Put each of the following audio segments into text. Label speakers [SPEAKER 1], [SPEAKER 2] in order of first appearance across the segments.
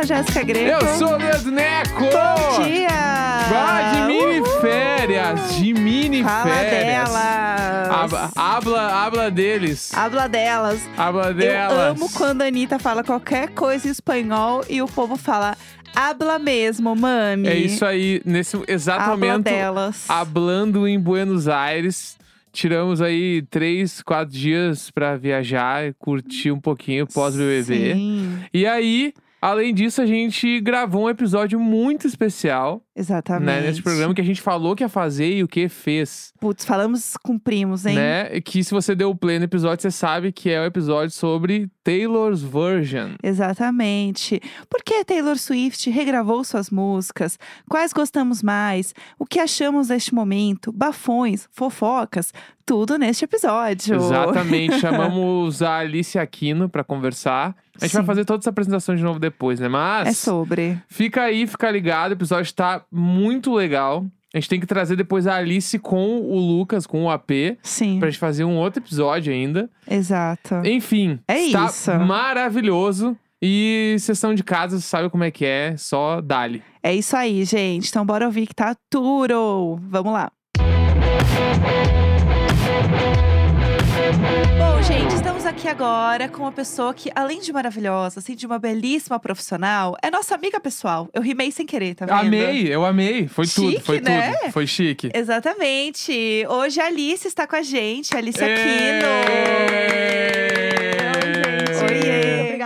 [SPEAKER 1] sou Jéssica Greco.
[SPEAKER 2] Eu sou o Leandro Neco!
[SPEAKER 1] Bom dia!
[SPEAKER 2] Ah, de mini
[SPEAKER 1] Uhul!
[SPEAKER 2] férias, de mini
[SPEAKER 1] Fala
[SPEAKER 2] férias.
[SPEAKER 1] delas.
[SPEAKER 2] Habla, habla, habla deles.
[SPEAKER 1] Habla delas.
[SPEAKER 2] Habla delas.
[SPEAKER 1] Eu amo quando a Anitta fala qualquer coisa em espanhol e o povo fala habla mesmo, mami.
[SPEAKER 2] É isso aí, nesse exato
[SPEAKER 1] Habla
[SPEAKER 2] momento,
[SPEAKER 1] delas.
[SPEAKER 2] hablando em Buenos Aires. Tiramos aí três, quatro dias pra viajar curtir um pouquinho pós-BBB.
[SPEAKER 1] Sim,
[SPEAKER 2] E aí, além disso, a gente gravou um episódio muito especial
[SPEAKER 1] exatamente.
[SPEAKER 2] né, nesse programa que a gente falou que ia fazer e o que fez.
[SPEAKER 1] Putz, falamos com primos, hein?
[SPEAKER 2] Né? Que se você deu o play no episódio, você sabe que é o episódio sobre Taylor's Version.
[SPEAKER 1] Exatamente. Por que Taylor Swift regravou suas músicas? Quais gostamos mais? O que achamos deste momento? Bafões, fofocas, tudo neste episódio.
[SPEAKER 2] Exatamente. Chamamos a Alice Aquino pra conversar. A gente vai
[SPEAKER 1] Sim.
[SPEAKER 2] fazer toda essa apresentação de novo depois, né? Mas
[SPEAKER 1] É sobre.
[SPEAKER 2] fica aí, fica ligado. O episódio tá muito legal. A gente tem que trazer depois a Alice com o Lucas, com o AP,
[SPEAKER 1] Sim,
[SPEAKER 2] pra gente fazer um outro episódio ainda.
[SPEAKER 1] exato.
[SPEAKER 2] Enfim,
[SPEAKER 1] É
[SPEAKER 2] está
[SPEAKER 1] isso.
[SPEAKER 2] maravilhoso. E sessão de casa, você sabe como é que é, só dali.
[SPEAKER 1] É isso aí, gente. Então bora ouvir que tá tudo. Vamos lá. Bom, gente, estamos aqui agora com uma pessoa que, além de maravilhosa, assim, de uma belíssima profissional, é nossa amiga pessoal. Eu rimei sem querer, tá vendo?
[SPEAKER 2] Amei, eu amei. Foi tudo,
[SPEAKER 1] Chique,
[SPEAKER 2] foi
[SPEAKER 1] né?
[SPEAKER 2] tudo. Foi chique.
[SPEAKER 1] Exatamente. Hoje a Alice está com a gente, a Alice! Aquino. Oiê.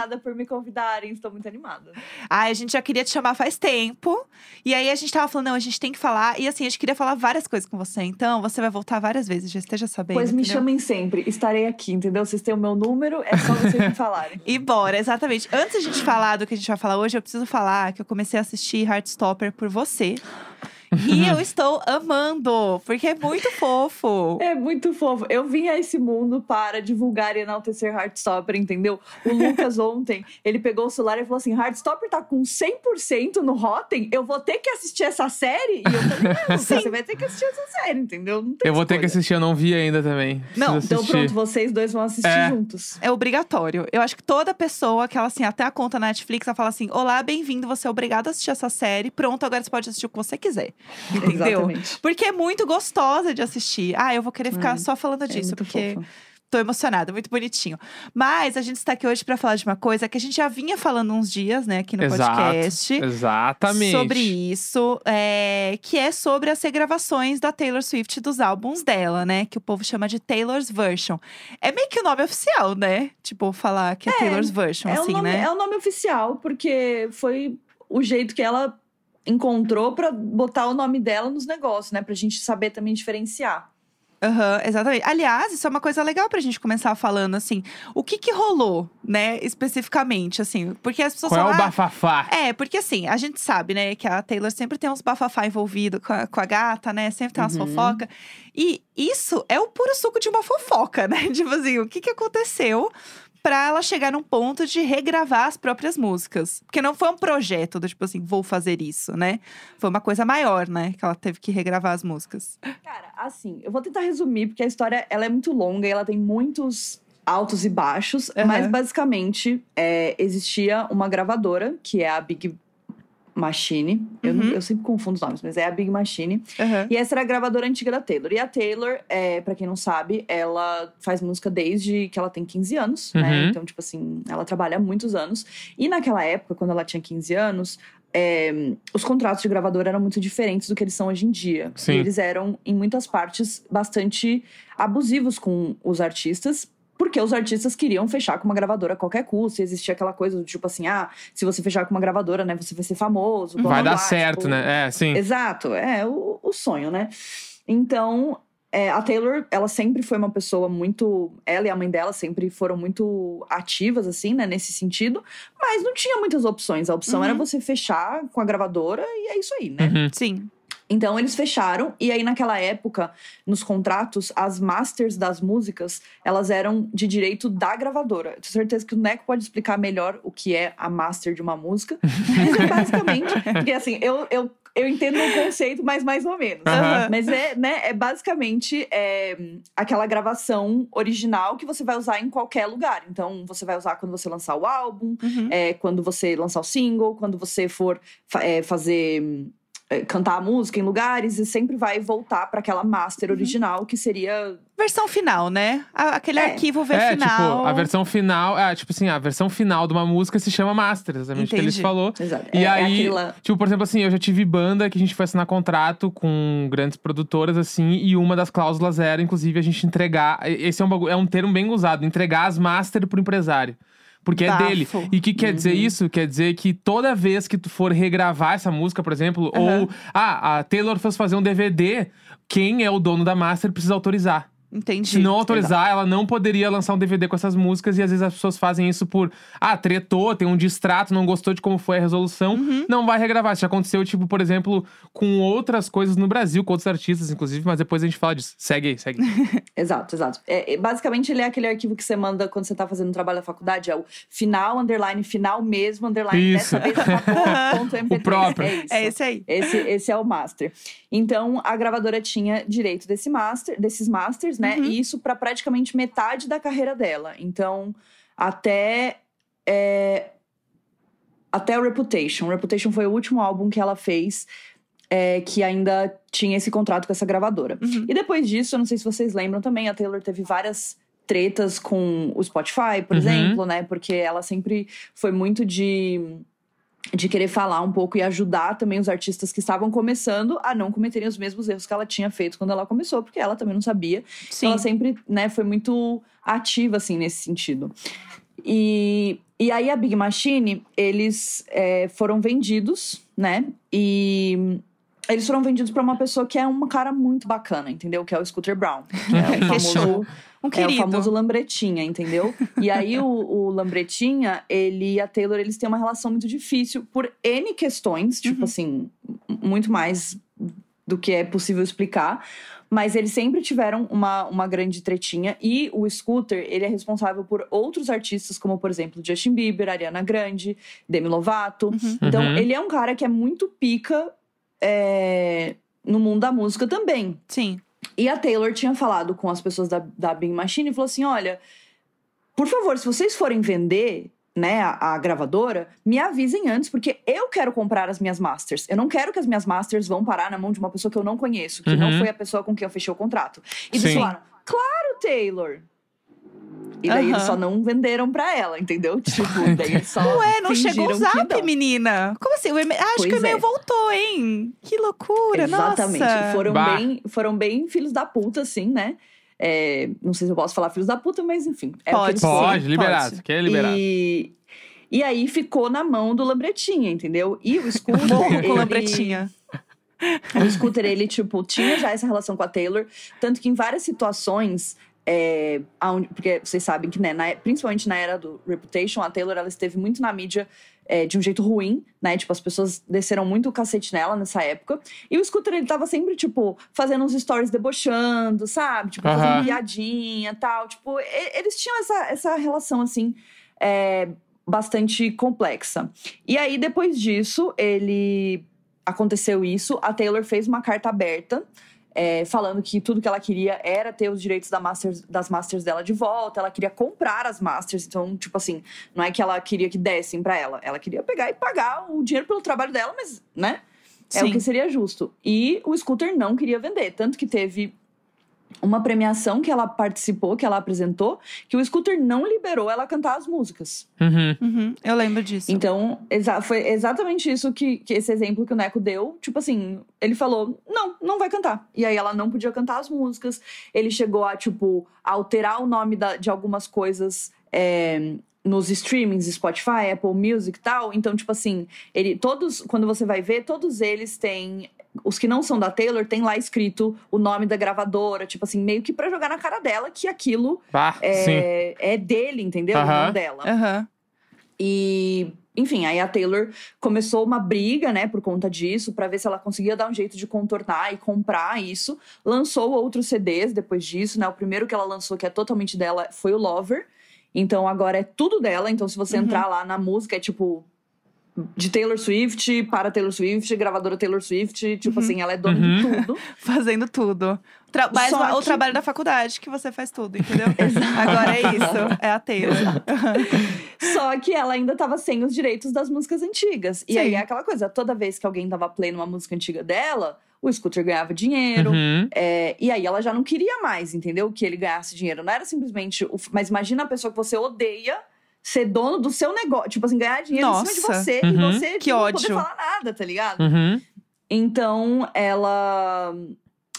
[SPEAKER 3] Obrigada por me convidarem, estou muito animada.
[SPEAKER 1] Ai, a gente já queria te chamar faz tempo. E aí a gente tava falando, não, a gente tem que falar. E assim, a gente queria falar várias coisas com você. Então, você vai voltar várias vezes, já esteja sabendo.
[SPEAKER 3] Pois me
[SPEAKER 1] entendeu?
[SPEAKER 3] chamem sempre, estarei aqui, entendeu? Vocês têm o meu número, é só vocês me falarem.
[SPEAKER 1] E bora, exatamente. Antes de a gente falar do que a gente vai falar hoje, eu preciso falar que eu comecei a assistir Heartstopper por você. E eu estou amando, porque é muito fofo.
[SPEAKER 3] É muito fofo. Eu vim a esse mundo para divulgar e enaltecer Heartstopper, entendeu? O Lucas ontem, ele pegou o celular e falou assim: Heartstopper tá com 100% no Rotten, eu vou ter que assistir essa série? E eu falei: não,
[SPEAKER 1] Sim.
[SPEAKER 3] você vai ter que assistir essa série, entendeu? Não tem
[SPEAKER 2] Eu vou ter que assistir, eu não vi ainda também.
[SPEAKER 1] Não,
[SPEAKER 3] Então pronto, vocês dois vão assistir
[SPEAKER 2] É.
[SPEAKER 3] juntos.
[SPEAKER 1] É obrigatório. Eu acho que toda pessoa que ela, assim, até a conta na Netflix, ela fala assim: Olá, bem-vindo, você é obrigado a assistir essa série. Pronto, agora você pode assistir o que você quiser. Entendeu?
[SPEAKER 3] Exatamente.
[SPEAKER 1] Porque é muito gostosa de assistir. Ah, eu vou querer ficar
[SPEAKER 3] É.
[SPEAKER 1] só falando
[SPEAKER 3] É
[SPEAKER 1] disso,
[SPEAKER 3] muito
[SPEAKER 1] porque
[SPEAKER 3] fofa.
[SPEAKER 1] tô emocionada, muito bonitinho. Mas a gente está aqui hoje para falar de uma coisa que a gente já vinha falando uns dias, né, aqui no
[SPEAKER 2] Exato,
[SPEAKER 1] podcast.
[SPEAKER 2] Exatamente.
[SPEAKER 1] Sobre isso, é, que é sobre as regravações da Taylor Swift dos álbuns dela, né? Que o povo chama de Taylor's Version. É meio que o nome oficial, né? Tipo, falar que é, Taylor's Version,
[SPEAKER 3] É,
[SPEAKER 1] assim,
[SPEAKER 3] o nome,
[SPEAKER 1] né?
[SPEAKER 3] é o nome oficial, porque foi o jeito que ela encontrou pra botar o nome dela nos negócios, né? Pra gente saber também diferenciar.
[SPEAKER 1] Aham, exatamente. Aliás, isso é uma coisa legal pra gente começar falando, assim, o que que rolou, né, especificamente, assim, porque as pessoas
[SPEAKER 2] Qual é o
[SPEAKER 1] falam, ah,
[SPEAKER 2] bafafá?
[SPEAKER 1] É, porque assim, a gente sabe, né, que a Taylor sempre tem uns bafafá envolvido com a, com a gata, né? Sempre tem umas
[SPEAKER 3] Uhum.
[SPEAKER 1] fofoca. E isso é o puro suco de uma fofoca, né? Tipo assim, o que que aconteceu pra ela chegar num ponto de regravar as próprias músicas? Porque não foi um projeto do tipo assim, vou fazer isso, né? Foi uma coisa maior, né? Que ela teve que regravar as músicas.
[SPEAKER 3] Cara, assim, eu vou tentar resumir, porque a história ela é muito longa e ela tem muitos altos e baixos,
[SPEAKER 1] Aham.
[SPEAKER 3] mas basicamente é, existia uma gravadora, que é a Big Machine. Eu,
[SPEAKER 1] Uhum.
[SPEAKER 3] eu sempre confundo os nomes, mas é a Big Machine.
[SPEAKER 1] Aham.
[SPEAKER 3] E essa era a gravadora antiga da Taylor. E a Taylor, é, para quem não sabe, ela faz música desde que ela tem 15 anos, né?
[SPEAKER 2] Uhum.
[SPEAKER 3] Então, tipo assim, ela trabalha há muitos anos. E naquela época, quando ela tinha 15 anos, é, os contratos de gravadora eram muito diferentes do que eles são hoje em dia.
[SPEAKER 2] Sim.
[SPEAKER 3] E eles eram, em muitas partes, bastante abusivos com os artistas. Porque os artistas queriam fechar com uma gravadora a qualquer custo. E existia aquela coisa do tipo assim: ah, se você fechar com uma gravadora, né, você vai ser famoso. blá,
[SPEAKER 2] Vai
[SPEAKER 3] blá,
[SPEAKER 2] dar
[SPEAKER 3] blá,
[SPEAKER 2] certo,
[SPEAKER 3] tipo,
[SPEAKER 2] né? É, sim.
[SPEAKER 3] Exato, é o, o sonho, né? Então, é, a Taylor, ela sempre foi uma pessoa muito. Ela e a mãe dela sempre foram muito ativas, assim, né, nesse sentido. Mas não tinha muitas opções. A opção
[SPEAKER 1] Uhum.
[SPEAKER 3] era você fechar com a gravadora e é isso aí, né?
[SPEAKER 2] Uhum.
[SPEAKER 1] Sim.
[SPEAKER 3] Então eles fecharam e aí naquela época, nos contratos, as masters das músicas, elas eram de direito da gravadora. Tenho certeza que o Neco pode explicar melhor o que é a master de uma música. Mas é basicamente, porque assim, eu, eu eu entendo o conceito, mas mais ou menos.
[SPEAKER 2] Aham.
[SPEAKER 3] Mas é, né, é basicamente é, aquela gravação original que você vai usar em qualquer lugar. Então, você vai usar quando você lançar o álbum,
[SPEAKER 1] Uhum.
[SPEAKER 3] é, quando você lançar o single, quando você for é, fazer. É, cantar a música em lugares, e sempre vai voltar para aquela master
[SPEAKER 1] Uhum.
[SPEAKER 3] original, que seria.
[SPEAKER 1] Versão final, né? Aquele
[SPEAKER 3] É.
[SPEAKER 1] arquivo V
[SPEAKER 2] É,
[SPEAKER 1] final.
[SPEAKER 2] tipo, a versão final. É, tipo assim, a versão final de uma música se chama master, exatamente o que eles falou.
[SPEAKER 3] Exato.
[SPEAKER 2] E
[SPEAKER 3] é, é
[SPEAKER 2] aí,
[SPEAKER 3] aquele lá-
[SPEAKER 2] tipo, por exemplo, assim, eu já tive banda que a gente foi assinar contrato com grandes produtoras, assim, e uma das cláusulas era, inclusive, a gente entregar. Esse é um, é um termo bem usado, entregar as master pro empresário. Porque é
[SPEAKER 1] Bafo.
[SPEAKER 2] dele. E o que quer dizer
[SPEAKER 3] Uhum.
[SPEAKER 2] isso? Quer dizer que toda vez que tu for regravar essa música, por exemplo,
[SPEAKER 1] Aham.
[SPEAKER 2] ou ah, a Taylor fosse fazer um DVD, quem é o dono da master precisa autorizar.
[SPEAKER 1] Entendi.
[SPEAKER 2] Se não autorizar, ela não poderia lançar um DVD com essas músicas. E às vezes as pessoas fazem isso por. Ah, tretou, tem um distrato, não gostou de como foi a resolução.
[SPEAKER 1] Uhum.
[SPEAKER 2] Não vai regravar. Isso já aconteceu, tipo, por exemplo, com outras coisas no Brasil, com outros artistas, inclusive. Mas depois a gente fala disso. Segue aí, segue.
[SPEAKER 3] Exato, exato. É, é, basicamente, ele é aquele arquivo que você manda quando você tá fazendo um trabalho da faculdade. É o final, underline, final mesmo, underline.
[SPEAKER 2] Isso.
[SPEAKER 3] Dessa vez ponto MP3.
[SPEAKER 2] O próprio.
[SPEAKER 3] É isso.
[SPEAKER 1] É esse aí.
[SPEAKER 3] Esse, esse é o master. Então, a gravadora tinha direito desse master, desses masters, né?
[SPEAKER 1] Uhum.
[SPEAKER 3] E isso para praticamente metade da carreira dela. Então, até. é, até o Reputation. Reputation foi o último álbum que ela fez é, que ainda tinha esse contrato com essa gravadora.
[SPEAKER 1] Uhum.
[SPEAKER 3] E depois disso, eu não sei se vocês lembram também, a Taylor teve várias tretas com o Spotify, por
[SPEAKER 2] Uhum.
[SPEAKER 3] exemplo, né? Porque ela sempre foi muito de de querer falar um pouco e ajudar também os artistas que estavam começando a não cometerem os mesmos erros que ela tinha feito quando ela começou, porque ela também não sabia.
[SPEAKER 1] Sim.
[SPEAKER 3] Ela sempre, né, foi muito ativa, assim, nesse sentido. E, e aí a Big Machine, eles é, foram vendidos, né? E eles foram vendidos pra uma pessoa que é um cara muito bacana, entendeu? Que é o Scooter Brown. Que é o famoso
[SPEAKER 1] Um
[SPEAKER 3] é o famoso Lambretinha, entendeu? E aí o, o Lambretinha, ele e a Taylor, eles têm uma relação muito difícil por N questões, tipo
[SPEAKER 1] Uhum.
[SPEAKER 3] assim, muito mais do que é possível explicar. Mas eles sempre tiveram uma, uma grande tretinha. E o Scooter, ele é responsável por outros artistas, como, por exemplo, Justin Bieber, Ariana Grande, Demi Lovato.
[SPEAKER 1] Uhum.
[SPEAKER 3] Então,
[SPEAKER 2] Uhum.
[SPEAKER 3] ele é um cara que é muito pica é, no mundo da música também.
[SPEAKER 1] Sim.
[SPEAKER 3] E a Taylor tinha falado com as pessoas da, da Big Machine e falou assim: olha, por favor, se vocês forem vender. Né, a, a gravadora, me avisem antes, porque eu quero comprar as minhas masters. Eu não quero que as minhas masters vão parar na mão de uma pessoa que eu não conheço, que não
[SPEAKER 2] Uhum.
[SPEAKER 3] foi a pessoa com quem eu fechei o contrato. E eles falaram: claro, Taylor! E daí eles só não venderam pra ela, entendeu? Tipo, daí eles só.
[SPEAKER 1] Ué, não chegou o zap, menina. Como assim? O e-mail- Acho
[SPEAKER 3] Pois
[SPEAKER 1] que o e-mail
[SPEAKER 3] é.
[SPEAKER 1] voltou, hein? Que loucura,
[SPEAKER 3] Exatamente.
[SPEAKER 1] nossa.
[SPEAKER 3] Foram
[SPEAKER 2] Bah.
[SPEAKER 3] bem, foram bem filhos da puta, assim, né? É, não sei se eu posso falar filhos da puta, mas enfim. É o que
[SPEAKER 1] Pode.
[SPEAKER 2] Pode,
[SPEAKER 3] foram.
[SPEAKER 2] liberado.
[SPEAKER 1] pode.
[SPEAKER 2] Quer liberado.
[SPEAKER 3] E, e aí ficou na mão do Lambretinha, entendeu? E o Scooter.
[SPEAKER 1] Morro com
[SPEAKER 3] ele-
[SPEAKER 1] lambretinha.
[SPEAKER 3] O Scooter, ele, tipo, tinha já essa relação com a Taylor. Tanto que em várias situações. É, aonde- porque vocês sabem que, né, na- principalmente na era do Reputation, a Taylor ela esteve muito na mídia é, de um jeito ruim, né? Tipo, as pessoas desceram muito o cacete nela nessa época. E o Scooter, ele tava sempre, tipo, fazendo uns stories debochando, sabe? Tipo, fazendo piadinha e tal. Tipo, e- eles tinham essa, essa relação, assim, é, bastante complexa. E aí, depois disso, ele aconteceu isso, a Taylor fez uma carta aberta. É, falando que tudo que ela queria era ter os direitos da masters, das masters dela de volta, ela queria comprar as masters, então, tipo assim, não é que ela queria que dessem pra ela, ela queria pegar e pagar o dinheiro pelo trabalho dela, mas, né? É
[SPEAKER 1] Sim.
[SPEAKER 3] o que seria justo. E o Scooter não queria vender, tanto que teve uma premiação que ela participou, que ela apresentou, que o Scooter não liberou ela cantar as músicas.
[SPEAKER 2] Uhum.
[SPEAKER 1] Uhum, eu lembro disso.
[SPEAKER 3] Então, exa foi exatamente isso que, que esse exemplo que o Neco deu. Tipo assim, ele falou: não, não vai cantar. E aí ela não podia cantar as músicas. Ele chegou a, tipo, alterar o nome da- de algumas coisas. é, nos streamings, Spotify, Apple Music e tal. Então, tipo assim, ele todos, quando você vai ver, todos eles têm os que não são da Taylor, tem lá escrito o nome da gravadora, tipo assim, meio que pra jogar na cara dela que aquilo
[SPEAKER 2] Bah, sim.
[SPEAKER 3] é, é dele, entendeu? Não dela.
[SPEAKER 1] Aham.
[SPEAKER 3] E, enfim, aí a Taylor começou uma briga, né, por conta disso, pra ver se ela conseguia dar um jeito de contornar e comprar isso. Lançou outros CDs depois disso, né? O primeiro que ela lançou, que é totalmente dela, foi o Lover. Então agora é tudo dela. Então, se você
[SPEAKER 1] Uhum.
[SPEAKER 3] entrar lá na música, é tipo de Taylor Swift para Taylor Swift, gravadora Taylor Swift. Tipo
[SPEAKER 1] Uhum.
[SPEAKER 3] assim, ela é dona
[SPEAKER 2] Uhum.
[SPEAKER 3] de tudo.
[SPEAKER 1] Fazendo tudo. Tra mas
[SPEAKER 3] Só
[SPEAKER 1] o
[SPEAKER 3] que-
[SPEAKER 1] trabalho da faculdade que você faz tudo, entendeu? Agora é isso. É a Taylor.
[SPEAKER 3] Só que ela ainda tava sem os direitos das músicas antigas. E
[SPEAKER 1] Sim.
[SPEAKER 3] aí é aquela coisa, toda vez que alguém dava play numa música antiga dela, o Scooter ganhava dinheiro.
[SPEAKER 2] Uhum.
[SPEAKER 3] É, e aí ela já não queria mais, entendeu? Que ele ganhasse dinheiro. Não era simplesmente. O, mas imagina a pessoa que você odeia ser dono do seu negócio. Tipo assim, ganhar dinheiro em cima de
[SPEAKER 1] Nossa.
[SPEAKER 3] você
[SPEAKER 2] Uhum.
[SPEAKER 3] e você
[SPEAKER 1] Que
[SPEAKER 3] não
[SPEAKER 1] ódio.
[SPEAKER 3] poder falar nada, tá ligado?
[SPEAKER 2] Uhum.
[SPEAKER 3] Então ela.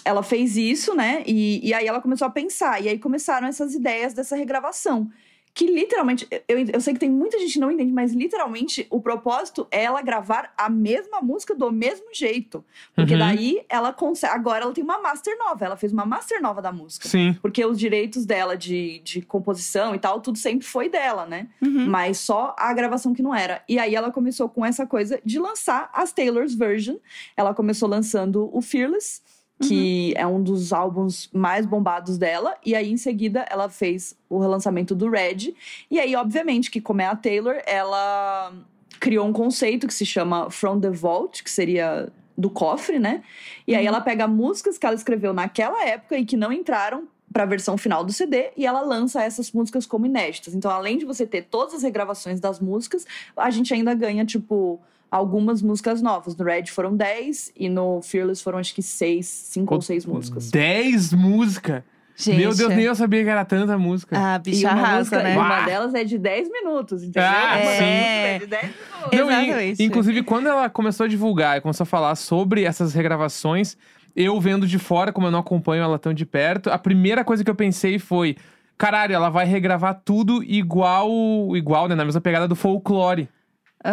[SPEAKER 3] Ela fez isso, né? E, e aí ela começou a pensar. E aí começaram essas ideias dessa regravação. Que literalmente, eu, eu sei que tem muita gente que não entende, mas literalmente o propósito é ela gravar a mesma música do mesmo jeito. Porque
[SPEAKER 2] Uhum.
[SPEAKER 3] daí ela consegue. Agora ela tem uma master nova. Ela fez uma master nova da música.
[SPEAKER 2] Sim.
[SPEAKER 3] Porque os direitos dela de, de composição e tal, tudo sempre foi dela, né?
[SPEAKER 1] Uhum.
[SPEAKER 3] Mas só a gravação que não era. E aí ela começou com essa coisa de lançar as Taylor's Version. Ela começou lançando o Fearless, que é um dos álbuns mais bombados dela. E aí, em seguida, ela fez o relançamento do Red. E aí, obviamente, que como é a Taylor, ela criou um conceito que se chama From the Vault, que seria do cofre, né? E aí ela pega músicas que ela escreveu naquela época e que não entraram para a versão final do CD e ela lança essas músicas como inéditas. Então, além de você ter todas as regravações das músicas, a gente ainda ganha, tipo, algumas músicas novas. No Red foram 10 e no Fearless foram acho que 6, 5 ou 6 músicas.
[SPEAKER 2] 10 músicas.
[SPEAKER 1] Gente.
[SPEAKER 2] Meu Deus, nem eu sabia que era tanta música.
[SPEAKER 1] A
[SPEAKER 3] E
[SPEAKER 1] bicha
[SPEAKER 3] uma,
[SPEAKER 1] arrasa,
[SPEAKER 3] música,
[SPEAKER 1] né?
[SPEAKER 3] e uma
[SPEAKER 2] Uau.
[SPEAKER 3] delas é de 10 minutos, entendeu?
[SPEAKER 2] Ah,
[SPEAKER 3] uma
[SPEAKER 1] sim.
[SPEAKER 3] é de 10 minutos.
[SPEAKER 2] Não, e-
[SPEAKER 1] Exatamente.
[SPEAKER 2] inclusive, quando ela começou a divulgar e começou a falar sobre essas regravações, eu vendo de fora, como eu não acompanho ela tão de perto, a primeira coisa que eu pensei foi: caralho, ela vai regravar tudo igual, igual, né? Na mesma pegada do folclore.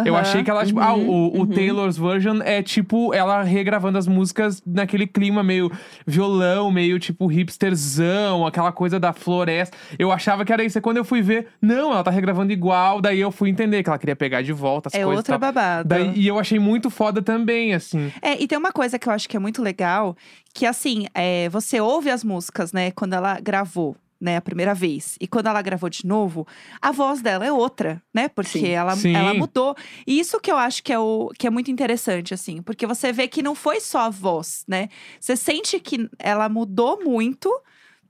[SPEAKER 2] Eu
[SPEAKER 1] Aham.
[SPEAKER 2] achei que ela, tipo, ah, o, o
[SPEAKER 3] uhum.
[SPEAKER 2] Taylor's version é tipo ela regravando as músicas naquele clima meio violão, meio tipo hipsterzão, aquela coisa da floresta. Eu achava que era isso. E quando eu fui ver, não, ela tá regravando igual. Daí eu fui entender que ela queria pegar de volta as
[SPEAKER 1] É
[SPEAKER 2] coisas. e
[SPEAKER 1] outra babada.
[SPEAKER 2] Daí, e eu achei muito foda também, assim.
[SPEAKER 1] É, e tem uma coisa que eu acho que é muito legal, que assim, é, você ouve as músicas, né, quando ela gravou. Né, a primeira vez. E quando ela gravou de novo, a voz dela é outra, né? Porque
[SPEAKER 3] Sim.
[SPEAKER 1] ela,
[SPEAKER 2] Sim.
[SPEAKER 1] ela mudou. E isso que eu acho que é, o, que é muito interessante, assim. Porque você vê que não foi só a voz, né? Você sente que ela mudou muito,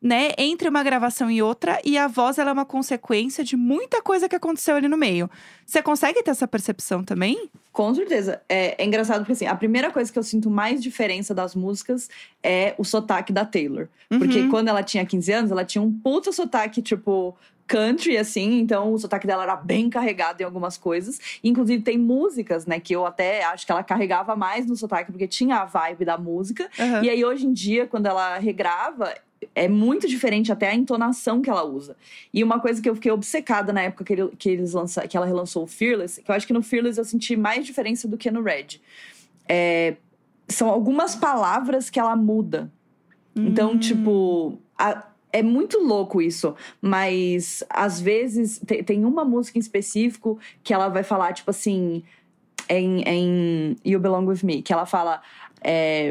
[SPEAKER 1] né? Entre uma gravação e outra. E a voz, ela é uma consequência de muita coisa que aconteceu ali no meio. Você consegue ter essa percepção também?
[SPEAKER 3] Com certeza. É, é engraçado porque, assim, a primeira coisa que eu sinto mais diferença das músicas é o sotaque da Taylor. Porque
[SPEAKER 1] Uhum.
[SPEAKER 3] quando ela tinha 15 anos, ela tinha um puta sotaque, tipo, country, assim. Então, o sotaque dela era bem carregado em algumas coisas. Inclusive, tem músicas, né, que eu até acho que ela carregava mais no sotaque, porque tinha a vibe da música.
[SPEAKER 1] Aham.
[SPEAKER 3] E aí, hoje em dia, quando ela regrava, é muito diferente até a entonação que ela usa. E uma coisa que eu fiquei obcecada na época que, ele- que eles lança, que ela relançou o Fearless, que eu acho que no Fearless eu senti mais diferença do que no Red. É, são algumas palavras que ela muda. Então,
[SPEAKER 1] Hum.
[SPEAKER 3] tipo, a- é muito louco isso, mas às vezes te- tem uma música em específico que ela vai falar, tipo assim, em, em You Belong With Me, que ela fala é,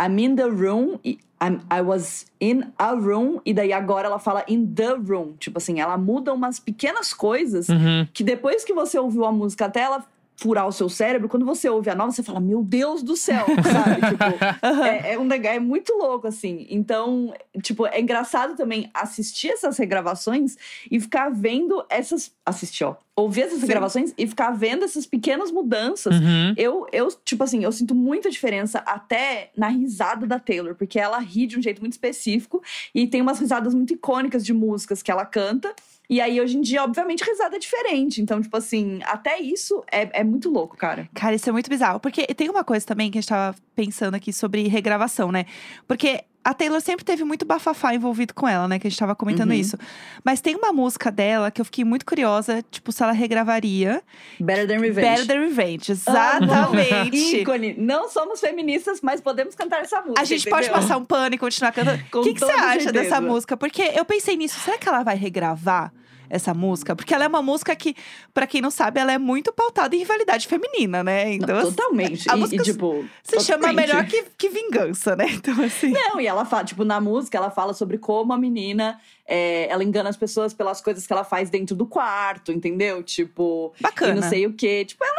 [SPEAKER 3] I'm in the room, I'm- I was in a room, e daí agora ela fala in the room. Tipo assim, ela muda umas pequenas coisas
[SPEAKER 2] Uhum.
[SPEAKER 3] que depois que você ouviu a música até ela furar o seu cérebro, quando você ouve a nova, você fala, meu Deus do céu, sabe? tipo, é, é um negócio, é muito louco, assim. Então, tipo, é engraçado também assistir essas regravações e ficar vendo essas. Assistir, ó. Ouvir essas
[SPEAKER 1] Sim.
[SPEAKER 3] regravações e ficar vendo essas pequenas mudanças.
[SPEAKER 2] Uhum.
[SPEAKER 3] Eu, eu, tipo assim, eu sinto muita diferença até na risada da Taylor, porque ela ri de um jeito muito específico e tem umas risadas muito icônicas de músicas que ela canta. E aí, hoje em dia, obviamente, risada é diferente. Então, tipo assim, até isso é, é muito louco, cara.
[SPEAKER 1] Cara, isso é muito bizarro. Porque tem uma coisa também que a gente tava pensando aqui sobre regravação, né? Porque a Taylor sempre teve muito bafafá envolvido com ela, né? Que a gente tava comentando
[SPEAKER 3] Uhum.
[SPEAKER 1] isso. Mas tem uma música dela que eu fiquei muito curiosa, tipo, se ela regravaria.
[SPEAKER 3] Better Than Revenge.
[SPEAKER 1] Better Than Revenge. Exatamente.
[SPEAKER 3] Ícone. Não somos feministas, mas podemos cantar essa música.
[SPEAKER 1] A gente pode
[SPEAKER 3] entendeu?
[SPEAKER 1] passar um pano e continuar cantando. O que, que você acha
[SPEAKER 3] certeza.
[SPEAKER 1] dessa música? Porque eu pensei nisso. Será que ela vai regravar essa música? Porque ela é uma música que, pra quem não sabe, ela é muito pautada em rivalidade feminina, né?
[SPEAKER 3] Não,
[SPEAKER 1] Então, assim,
[SPEAKER 3] totalmente.
[SPEAKER 1] a
[SPEAKER 3] E-
[SPEAKER 1] música
[SPEAKER 3] e, tipo,
[SPEAKER 1] se chama melhor que, que vingança, né? Então, assim.
[SPEAKER 3] Não, e ela fala, tipo, na música, ela fala sobre como a menina é, ela engana as pessoas pelas coisas que ela faz dentro do quarto, entendeu? Tipo,
[SPEAKER 1] Bacana.
[SPEAKER 3] não sei o quê. Tipo, é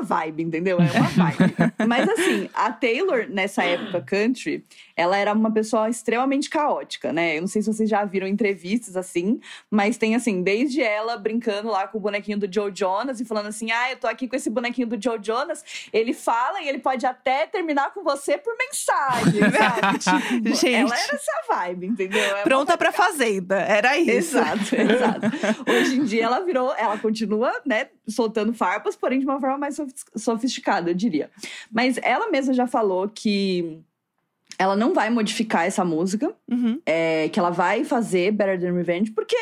[SPEAKER 3] uma vibe, entendeu? É uma vibe. Mas assim, a Taylor, nessa época country, ela era uma pessoa extremamente caótica, né? Eu não sei se vocês já viram entrevistas assim, mas tem assim, desde ela brincando lá com o bonequinho do Joe Jonas e falando assim: ah, eu tô aqui com esse bonequinho do Joe Jonas. Ele fala e ele pode até terminar com você por mensagem, sabe? tipo,
[SPEAKER 1] Gente.
[SPEAKER 3] Ela era essa vibe, entendeu? É
[SPEAKER 1] Pronta pra fazenda. Era isso.
[SPEAKER 3] Exato, exato. Hoje em dia ela virou, ela continua, né, soltando farpas, porém de uma forma mais sofisticada, eu diria. Mas ela mesma já falou que ela não vai modificar essa música,
[SPEAKER 1] Uhum.
[SPEAKER 3] é, que ela vai fazer Better Than Revenge, porque,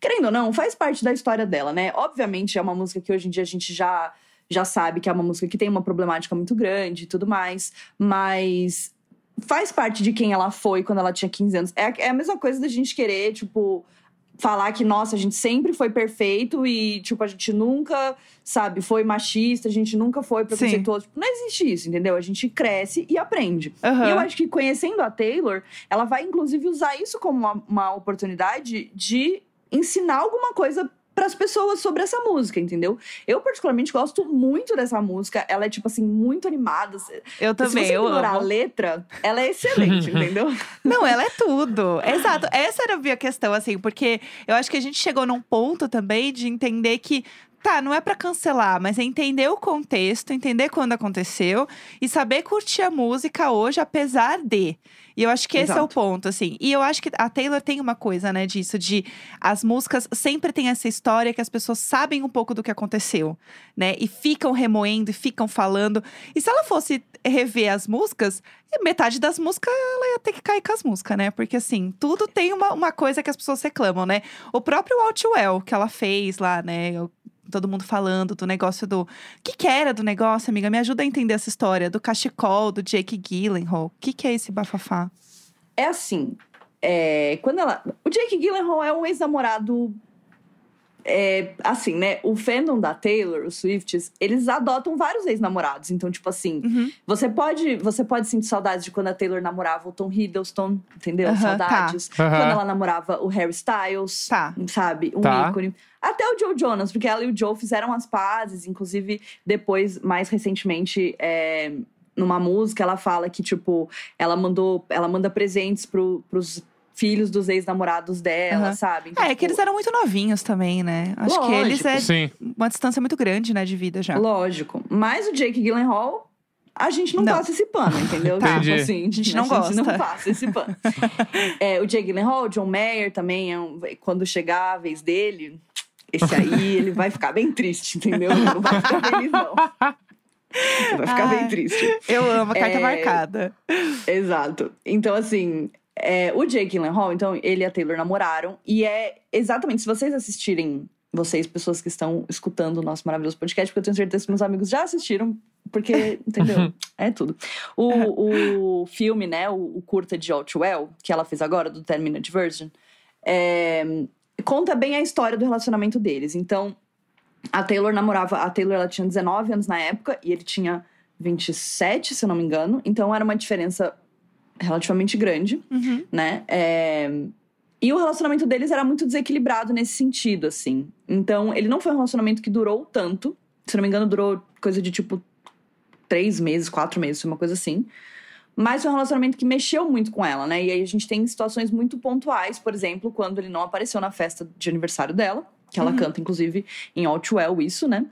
[SPEAKER 3] querendo ou não, faz parte da história dela, né? Obviamente é uma música que hoje em dia a gente já, já sabe que é uma música que tem uma problemática muito grande e tudo mais, mas faz parte de quem ela foi quando ela tinha 15 anos. É, é a mesma coisa da gente querer, tipo, falar que, nossa, a gente sempre foi perfeito e, tipo, a gente nunca, sabe, foi machista, a gente nunca foi preconceituoso. Tipo, não existe isso, entendeu? A gente cresce e aprende.
[SPEAKER 1] Aham.
[SPEAKER 3] E eu acho que conhecendo a Taylor, ela vai inclusive usar isso como uma, uma oportunidade de ensinar alguma coisa para as pessoas sobre essa música, entendeu? Eu particularmente gosto muito dessa música. Ela é tipo assim muito animada. Se
[SPEAKER 1] Eu também,
[SPEAKER 3] você
[SPEAKER 1] eu
[SPEAKER 3] ignorar a
[SPEAKER 1] amo.
[SPEAKER 3] letra, ela é excelente, entendeu?
[SPEAKER 1] Não, ela é tudo. Exato. Essa era a minha questão, assim, porque eu acho que a gente chegou num ponto também de entender que. Tá, não é pra cancelar, mas é entender o contexto, entender quando aconteceu e saber curtir a música hoje, apesar de. E eu acho que esse é o
[SPEAKER 3] Exato.
[SPEAKER 1] ponto, assim. E eu acho que a Taylor tem uma coisa, né, disso, de as músicas sempre tem essa história que as pessoas sabem um pouco do que aconteceu, né? E ficam remoendo e ficam falando. E se ela fosse rever as músicas, metade das músicas ela ia ter que cair com as músicas, né? Porque assim, tudo tem uma, uma coisa que as pessoas reclamam, né? O próprio Outwell que ela fez lá, né? Eu- todo mundo falando do negócio do. O que, que era do negócio, amiga? Me ajuda a entender essa história do cachecol, do Jake Gyllenhaal. O que, que é esse bafafá?
[SPEAKER 3] É assim, é, quando ela... O Jake Gyllenhaal é um ex-namorado... é, assim, né? O fandom da Taylor, os Swifts, eles adotam vários ex-namorados. Então, tipo assim,
[SPEAKER 1] Uhum.
[SPEAKER 3] Você pode, você pode sentir saudades de quando a Taylor namorava o Tom Hiddleston, entendeu?
[SPEAKER 1] Aham,
[SPEAKER 3] saudades.
[SPEAKER 2] Aham.
[SPEAKER 3] Quando ela namorava o Harry Styles,
[SPEAKER 1] Tá.
[SPEAKER 3] sabe? Um
[SPEAKER 2] Tá.
[SPEAKER 3] ícone. Até o Joe Jonas, porque ela e o Joe fizeram as pazes. Inclusive, depois, mais recentemente, é, numa música, ela fala que, tipo, ela mandou, ela manda presentes pro, pros filhos dos ex-namorados dela,
[SPEAKER 1] Aham.
[SPEAKER 3] sabe? Então,
[SPEAKER 1] É, é que
[SPEAKER 3] tipo,
[SPEAKER 1] eles eram muito novinhos também, né? Acho que eles
[SPEAKER 3] Lógico.
[SPEAKER 1] é
[SPEAKER 2] Sim.
[SPEAKER 1] uma distância muito grande, né, de vida já.
[SPEAKER 3] Lógico. Mas o Jake Gyllenhaal, a gente não,
[SPEAKER 1] Não.
[SPEAKER 3] passa esse pano, entendeu?
[SPEAKER 1] Tá.
[SPEAKER 3] Tipo assim,
[SPEAKER 1] A gente não
[SPEAKER 3] A gente não passa esse pano. É, o Jake Gyllenhaal, John Mayer também, é um- quando chegar a vez dele, esse aí, ele vai ficar bem triste, entendeu? Ele Não vai ficar feliz, não. Vai ficar
[SPEAKER 1] Ai.
[SPEAKER 3] bem triste.
[SPEAKER 1] Eu amo a carta
[SPEAKER 3] É,
[SPEAKER 1] marcada.
[SPEAKER 3] Exato. Então, assim, é, o Jake Gyllenhaal, então, ele e a Taylor namoraram. E é exatamente, se vocês assistirem, vocês, pessoas que estão escutando o nosso maravilhoso podcast, porque eu tenho certeza que meus amigos já assistiram, porque, entendeu? É tudo. O, o filme, né, o, o curta de Outwell, que ela fez agora, do 10 Minute Version, é, conta bem a história do relacionamento deles. Então, a Taylor namorava. A Taylor ela tinha 19 anos na época e ele tinha 27, se eu não me engano. Então era uma diferença relativamente grande,
[SPEAKER 1] Uhum.
[SPEAKER 3] né? É, E o relacionamento deles era muito desequilibrado nesse sentido, assim. Então, ele não foi um relacionamento que durou tanto. Se não me engano, durou coisa de tipo três meses, quatro meses, uma coisa assim. Mas foi um relacionamento que mexeu muito com ela, né? E aí a gente tem situações muito pontuais, por exemplo, quando ele não apareceu na festa de aniversário dela, que ela
[SPEAKER 1] Uhum.
[SPEAKER 3] canta, inclusive, em Outwell, isso, né?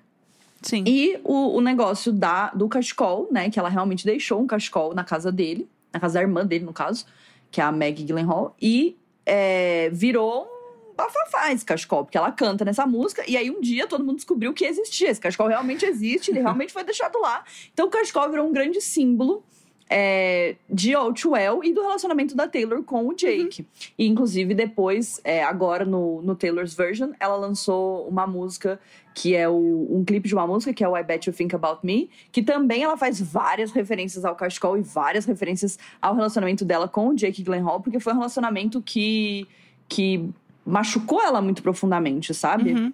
[SPEAKER 1] Sim.
[SPEAKER 3] E o, o negócio da, do cachecol, né? Que ela realmente deixou um cachecol na casa dele, na casa da irmã dele, no caso, que é a Maggie Gyllenhaal, e é, virou um bafafá esse cachecol, porque ela canta nessa música, e aí um dia todo mundo descobriu que existia. Esse cachecol realmente existe, ele realmente foi deixado lá. Então o cachecol virou um grande símbolo. É, de Outwell e do relacionamento da Taylor com o Jake. E, inclusive, depois, é, agora no, no Taylor's Version, ela lançou uma música que é o, um clipe de uma música, que é o I Bet You Think About Me, que também ela faz várias referências ao cachecol e várias referências ao relacionamento dela com o Jake Gyllenhaal, porque foi um relacionamento que, que machucou ela muito profundamente, sabe?
[SPEAKER 1] Uhum.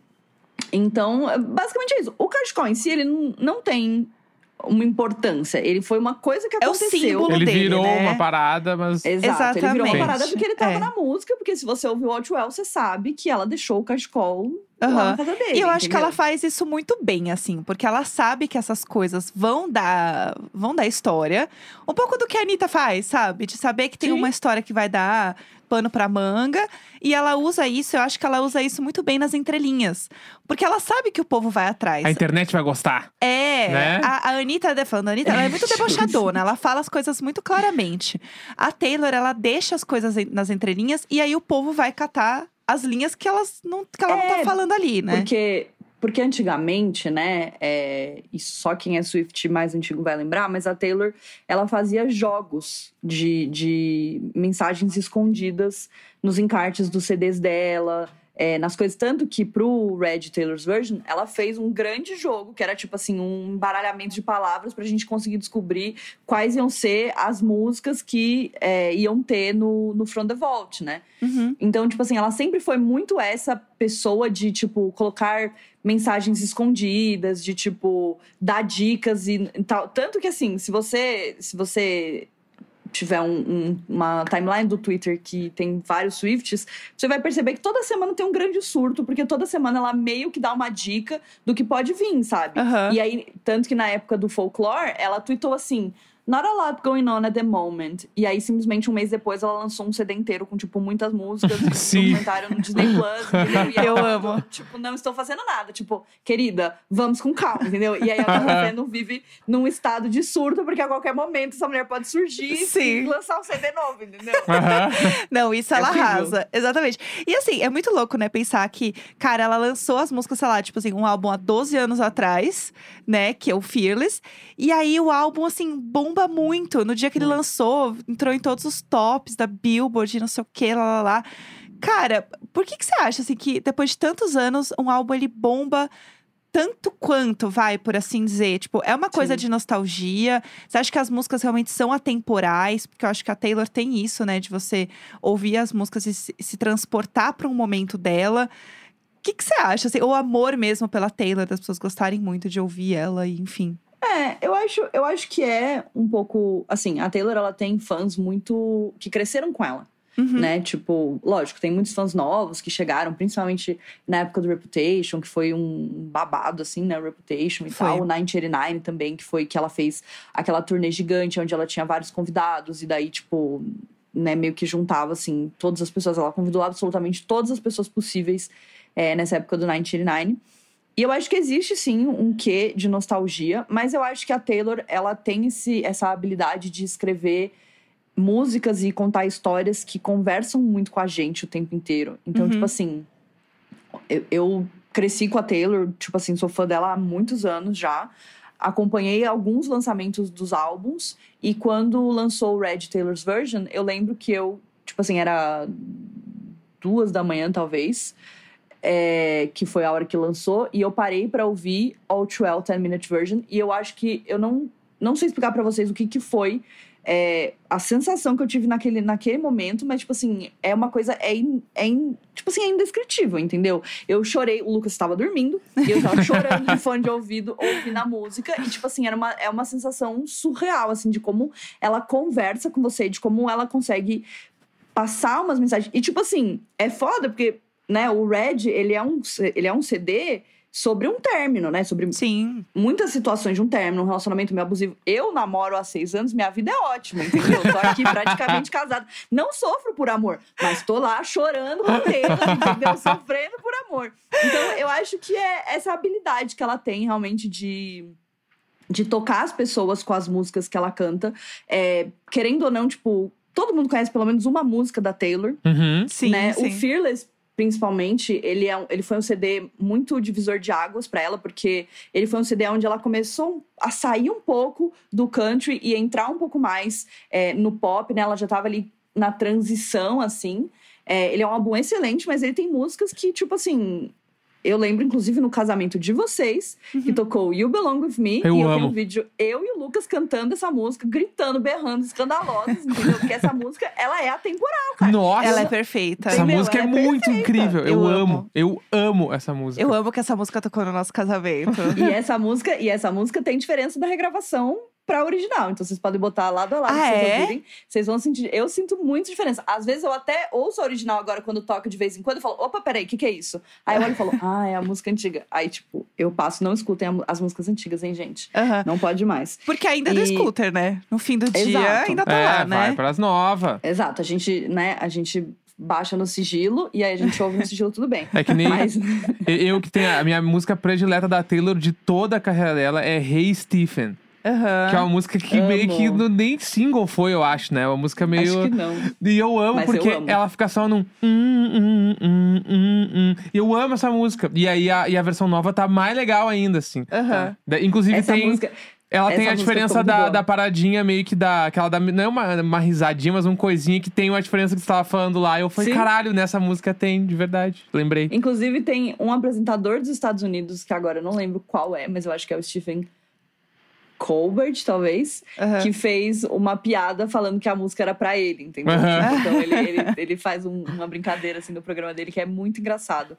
[SPEAKER 3] Então, é basicamente é isso. O cachecol em si, ele não, não tem uma importância. Ele foi uma coisa que
[SPEAKER 1] É o
[SPEAKER 3] aconteceu.
[SPEAKER 1] símbolo
[SPEAKER 2] Ele
[SPEAKER 1] dele,
[SPEAKER 2] virou
[SPEAKER 1] né?
[SPEAKER 2] uma parada, mas.
[SPEAKER 3] Exato, ele virou uma
[SPEAKER 1] Exatamente.
[SPEAKER 3] parada porque ele tava
[SPEAKER 1] É.
[SPEAKER 3] na música, porque se você ouviu o Outwell, você sabe que ela deixou o cachecol lá
[SPEAKER 1] Aham.
[SPEAKER 3] na casa dele.
[SPEAKER 1] E eu acho que
[SPEAKER 3] entendeu?
[SPEAKER 1] ela faz isso muito bem, assim, porque ela sabe que essas coisas vão dar, vão dar história. Um pouco do que a Anitta faz, sabe? De saber que tem
[SPEAKER 3] Sim.
[SPEAKER 1] uma história que vai dar pano pra manga. E ela usa isso, eu acho que ela usa isso muito bem nas entrelinhas. Porque ela sabe que o povo vai atrás.
[SPEAKER 2] A internet vai gostar.
[SPEAKER 1] É,
[SPEAKER 2] Né?
[SPEAKER 1] a, a Anitta, falando, a Anitta, ela é muito debochadona, ela fala as coisas muito claramente. A Taylor, ela deixa as coisas nas entrelinhas e aí o povo vai catar as linhas que, elas não, que ela não
[SPEAKER 3] É,
[SPEAKER 1] tá falando ali, né?
[SPEAKER 3] Porque, porque antigamente, né, é, e só quem é Swift mais antigo vai lembrar, mas a Taylor, ela fazia jogos de, de mensagens escondidas nos encartes dos CDs dela, é, nas coisas. Tanto que pro Red Taylor's Version, ela fez um grande jogo, que era tipo assim, um embaralhamento de palavras pra gente conseguir descobrir quais iam ser as músicas que é, iam ter no, no From the Vault, né?
[SPEAKER 1] Uhum.
[SPEAKER 3] Então, tipo assim, ela sempre foi muito essa pessoa de, tipo, colocar mensagens escondidas, de, tipo, dar dicas e tal. Tanto que, assim, se você, se você tiver um- um- uma timeline do Twitter que tem vários Swifts, você vai perceber que toda semana tem um grande surto, porque toda semana ela meio que dá uma dica do que pode vir, sabe?
[SPEAKER 1] Aham.
[SPEAKER 3] E aí, tanto que na época do folklore, ela tweetou assim. Not a lot going on at the moment. E aí, simplesmente, um mês depois, ela lançou um CD inteiro com, tipo, muitas músicas. um
[SPEAKER 2] Sim.
[SPEAKER 3] documentário no Disney Plus, entendeu? E
[SPEAKER 1] Eu
[SPEAKER 3] ela,
[SPEAKER 1] amo.
[SPEAKER 3] Tipo, não estou fazendo nada. Tipo, querida, vamos com calma, entendeu? E aí, a Dona não vive num estado de surto, porque a qualquer momento essa mulher pode surgir
[SPEAKER 1] Sim.
[SPEAKER 3] e lançar um CD novo, entendeu?
[SPEAKER 2] Aham.
[SPEAKER 1] Não, isso
[SPEAKER 3] É
[SPEAKER 1] ela
[SPEAKER 3] horrível.
[SPEAKER 1] arrasa. Exatamente. E assim, é muito louco, né? Pensar que, cara, ela lançou as músicas, sei lá, tipo assim, um álbum há 12 anos atrás, né? Que é o Fearless. E aí o álbum, assim, bomba muito. No dia que ele lançou, entrou em todos os tops da Billboard, não sei o que, lá, lá, lá. Cara, por que, que você acha, assim, que depois de tantos anos, um álbum ele bomba tanto quanto, vai, por assim dizer? Tipo, é uma coisa
[SPEAKER 3] Sim.
[SPEAKER 1] de nostalgia. Você acha que as músicas realmente são atemporais? Porque eu acho que a Taylor tem isso, né? De você ouvir as músicas e se, se transportar para um momento dela. O que, que você acha? Assim, o amor mesmo pela Taylor, das pessoas gostarem muito de ouvir ela, e enfim.
[SPEAKER 3] É, eu acho, eu acho que é um pouco. Assim, a Taylor, ela tem fãs muito. que cresceram com ela.
[SPEAKER 1] Uhum.
[SPEAKER 3] né? Tipo, lógico, tem muitos fãs novos que chegaram, principalmente na época do Reputation, que foi um babado, assim, né? Reputation e
[SPEAKER 1] Foi.
[SPEAKER 3] tal. O 1989 também, que foi que ela fez aquela turnê gigante, onde ela tinha vários convidados, e daí, tipo, né, meio que juntava, assim, todas as pessoas. Ela convidou absolutamente todas as pessoas possíveis é, nessa época do 1989. E eu acho que existe sim um quê de nostalgia, mas eu acho que a Taylor, ela tem esse, essa habilidade de escrever músicas e contar histórias que conversam muito com a gente o tempo inteiro. Então,
[SPEAKER 1] Uhum.
[SPEAKER 3] tipo assim, eu, eu cresci com a Taylor, tipo assim, sou fã dela há muitos anos já. Acompanhei alguns lançamentos dos álbuns e quando lançou o Red Taylor's Version, eu lembro que eu, tipo assim, era duas da manhã talvez, é, que foi a hora que lançou, e eu parei pra ouvir All Too Well 10 Minute Version e eu acho que eu não não sei explicar pra vocês o que que foi é, a sensação que eu tive naquele, naquele momento, mas, tipo assim, é uma coisa, é, in- é in- tipo assim, é indescritível, entendeu? Eu chorei, o Lucas estava dormindo, e eu tava chorando de fone de ouvido, ouvindo a música, e, tipo assim, era uma, é uma sensação surreal, assim, de como ela conversa com você, de como ela consegue passar umas mensagens. E, tipo assim, é foda, porque, né, o Red, ele é um, ele é um CD sobre um término, né? Sobre
[SPEAKER 1] Sim.
[SPEAKER 3] muitas situações de um término, um relacionamento meio abusivo. Eu namoro há seis anos, minha vida é ótima, entendeu? Tô aqui praticamente casada. Não sofro por amor, mas tô lá chorando com Deus, entendeu? Sofrendo por amor. Então, eu acho que é essa habilidade que ela tem realmente de. De tocar as pessoas com as músicas que ela canta. É, querendo ou não, tipo, todo mundo conhece pelo menos uma música da Taylor
[SPEAKER 2] Uhum.
[SPEAKER 1] Sim,
[SPEAKER 3] né?
[SPEAKER 1] sim.
[SPEAKER 3] O Fearless, principalmente, ele, é ele foi um CD muito divisor de águas pra ela, porque ele foi um CD onde ela começou a sair um pouco do country e entrar um pouco mais é, no pop, né? Ela já tava ali na transição, assim. É, ele é um álbum excelente, mas ele tem músicas que, tipo assim. Eu lembro, inclusive, no casamento de vocês, que tocou You Belong With Me.
[SPEAKER 2] Eu
[SPEAKER 3] e eu
[SPEAKER 2] amo.
[SPEAKER 3] tenho um vídeo, eu e o Lucas cantando essa música, gritando, berrando, escandalosos, entendeu? Porque essa música, ela é atemporal, cara.
[SPEAKER 2] Nossa!
[SPEAKER 1] Ela é perfeita.
[SPEAKER 2] Essa
[SPEAKER 3] Entendeu?
[SPEAKER 2] música é,
[SPEAKER 3] Ela é
[SPEAKER 2] muito
[SPEAKER 3] perfeita.
[SPEAKER 2] incrível. Eu,
[SPEAKER 1] Eu
[SPEAKER 2] amo.
[SPEAKER 1] amo.
[SPEAKER 2] Eu amo essa música.
[SPEAKER 1] Eu amo que essa música tocou no nosso casamento.
[SPEAKER 3] E essa música, e essa música tem diferença da regravação pra original. Então vocês podem botar lado a lado
[SPEAKER 1] Ah,
[SPEAKER 3] vocês
[SPEAKER 1] é?
[SPEAKER 3] ouvirem. Vocês vão sentir. Eu sinto muita diferença. Às vezes eu até ouço a original agora quando toco de vez em quando. Eu falo, opa, peraí, o que, que é isso? Aí eu olho e falo, ah, é a música antiga. Aí, tipo, eu passo, não escutem as músicas antigas, hein, gente? Não pode mais.
[SPEAKER 1] Porque ainda é do
[SPEAKER 3] E-
[SPEAKER 1] scooter, né? No fim do dia,
[SPEAKER 3] Exato.
[SPEAKER 1] ainda tá
[SPEAKER 2] é,
[SPEAKER 1] lá,
[SPEAKER 2] vai
[SPEAKER 1] né?
[SPEAKER 2] pras novas.
[SPEAKER 3] Exato, a gente, né, a gente baixa no sigilo e aí a gente ouve no sigilo, tudo bem.
[SPEAKER 2] É que nem
[SPEAKER 3] Mas,
[SPEAKER 2] eu que tenho a minha música predileta da Taylor de toda a carreira dela é Hey Stephen.
[SPEAKER 1] Aham.
[SPEAKER 2] Que é uma música que
[SPEAKER 3] Amo.
[SPEAKER 2] meio que no- nem single foi, eu acho, né? Uma música meio.
[SPEAKER 3] acho que não.
[SPEAKER 2] E eu amo
[SPEAKER 3] Mas eu
[SPEAKER 2] porque
[SPEAKER 3] amo.
[SPEAKER 2] ela fica só num. hum, hum, hum, hum, hum. Eu amo essa música. E aí a, e a versão nova tá mais legal ainda, assim.
[SPEAKER 1] Aham.
[SPEAKER 2] Da- Inclusive
[SPEAKER 3] Essa
[SPEAKER 2] tem.
[SPEAKER 3] música.
[SPEAKER 2] Ela
[SPEAKER 3] essa
[SPEAKER 2] tem a diferença da,
[SPEAKER 3] boa.
[SPEAKER 2] da paradinha, meio que da. Aquela da. Não é uma, uma risadinha, mas um coisinha que tem uma diferença que você tava falando lá. Eu falei,
[SPEAKER 3] Sim.
[SPEAKER 2] caralho, nessa música tem, de verdade. Lembrei.
[SPEAKER 3] Inclusive, tem um apresentador dos Estados Unidos, que agora eu não lembro qual é, mas eu acho que é o Stephen Colbert, talvez,
[SPEAKER 1] Aham.
[SPEAKER 3] que fez uma piada falando que a música era pra ele, entendeu?
[SPEAKER 2] Aham.
[SPEAKER 3] Então ele, ele, ele faz um- uma brincadeira assim no programa dele que é muito engraçado.